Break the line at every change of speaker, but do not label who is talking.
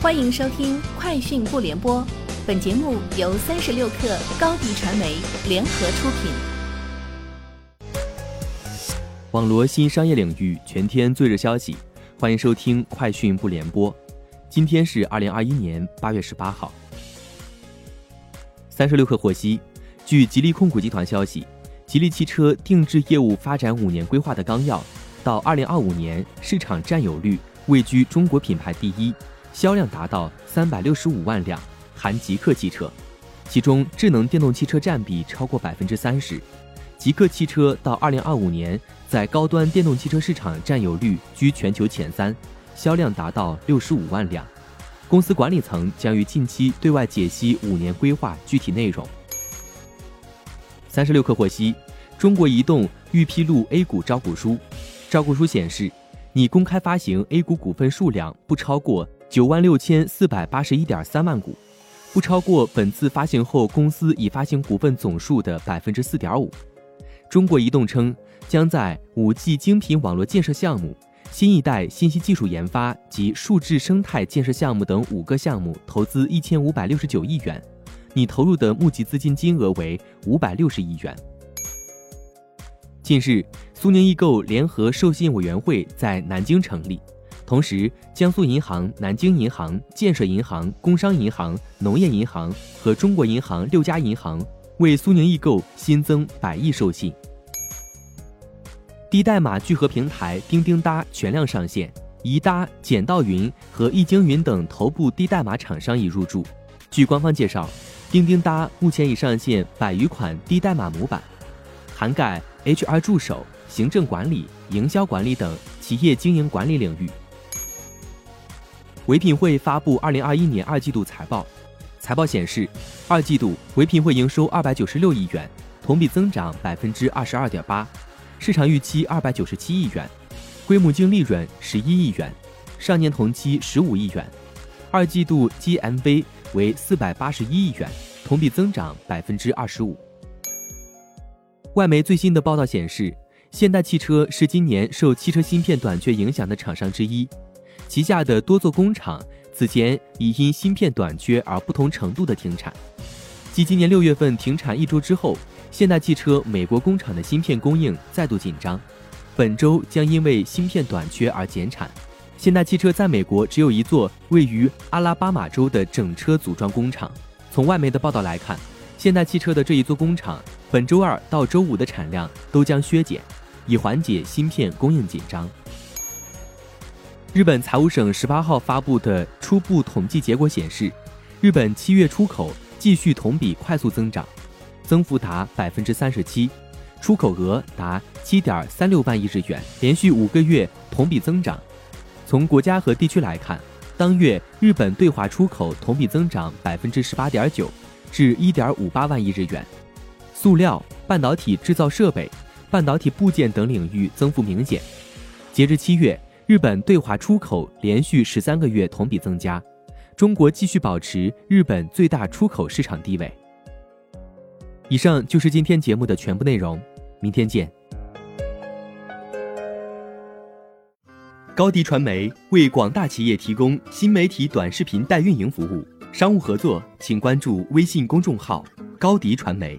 欢迎收听《快讯不联播》，本节目由三十六克高低传媒联合出品。
网罗新商业领域全天最热消息，欢迎收听《快讯不联播》。今天是二零二一年八月十八号。三十六克获悉，据吉利控股集团消息，吉利汽车定制业务发展五年规划的纲要，到二零二五年市场占有率位居中国品牌第一。销量达到三百六十五万辆，含极客汽车，其中智能电动汽车占比超过百分之三十。极客汽车到二零二五年在高端电动汽车市场占有率居全球前三，销量达到六十五万辆。公司管理层将于近期对外解析五年规划具体内容。三十六氪获悉，中国移动欲披露 A 股招股书，招股书显示，拟公开发行 A 股股份数量不超过。九万六千四百八十一点三万股，不超过本次发行后公司已发行股份总数的百分之四点五。中国移动称，将在五 G 精品网络建设项目、新一代信息技术研发及数字生态建设项目等五个项目投资一千五百六十九亿元，拟投入的募集资金金额为五百六十亿元。近日，苏宁易购联合授信委员会在南京成立。同时，江苏银行、南京银行、建设银行、工商银行、农业银行和中国银行六家银行为苏宁易购新增百亿授信。低代码聚合平台钉钉搭全量上线，宜搭、捡到云和易经云等头部低代码厂商已入驻。据官方介绍，钉钉搭目前已上线百余款低代码模板，涵盖 HR 助手、行政管理、营销管理等企业经营管理领域。唯品会发布二零二一年二季度财报，财报显示，二季度唯品会营收二百九十六亿元，同比增长百分之二十二点八，市场预期二百九十七亿元，规模净利润十一亿元，上年同期十五亿元，二季度 GMV 为四百八十一亿元，同比增长百分之二十五。外媒最新的报道显示，现代汽车是今年受汽车芯片短缺影响的厂商之一。旗下的多座工厂此前已因芯片短缺而不同程度的停产，继今年六月份停产一周之后，现代汽车美国工厂的芯片供应再度紧张，本周将因为芯片短缺而减产。现代汽车在美国只有一座位于阿拉巴马州的整车组装工厂。从外媒的报道来看，现代汽车的这一座工厂本周二到周五的产量都将削减，以缓解芯片供应紧张。日本财务省十八号发布的初步统计结果显示，日本七月出口继续同比快速增长，增幅达百分之三十七，出口额达七点三六万亿日元，连续五个月同比增长。从国家和地区来看，当月日本对华出口同比增长百分之十八点九，至一点五八万亿日元，塑料、半导体制造设备、半导体部件等领域增幅明显。截至七月。日本对华出口连续十三个月同比增加，中国继续保持日本最大出口市场地位。以上就是今天节目的全部内容，明天见。高迪传媒为广大企业提供新媒体短视频代运营服务，商务合作请关注微信公众号高迪传媒。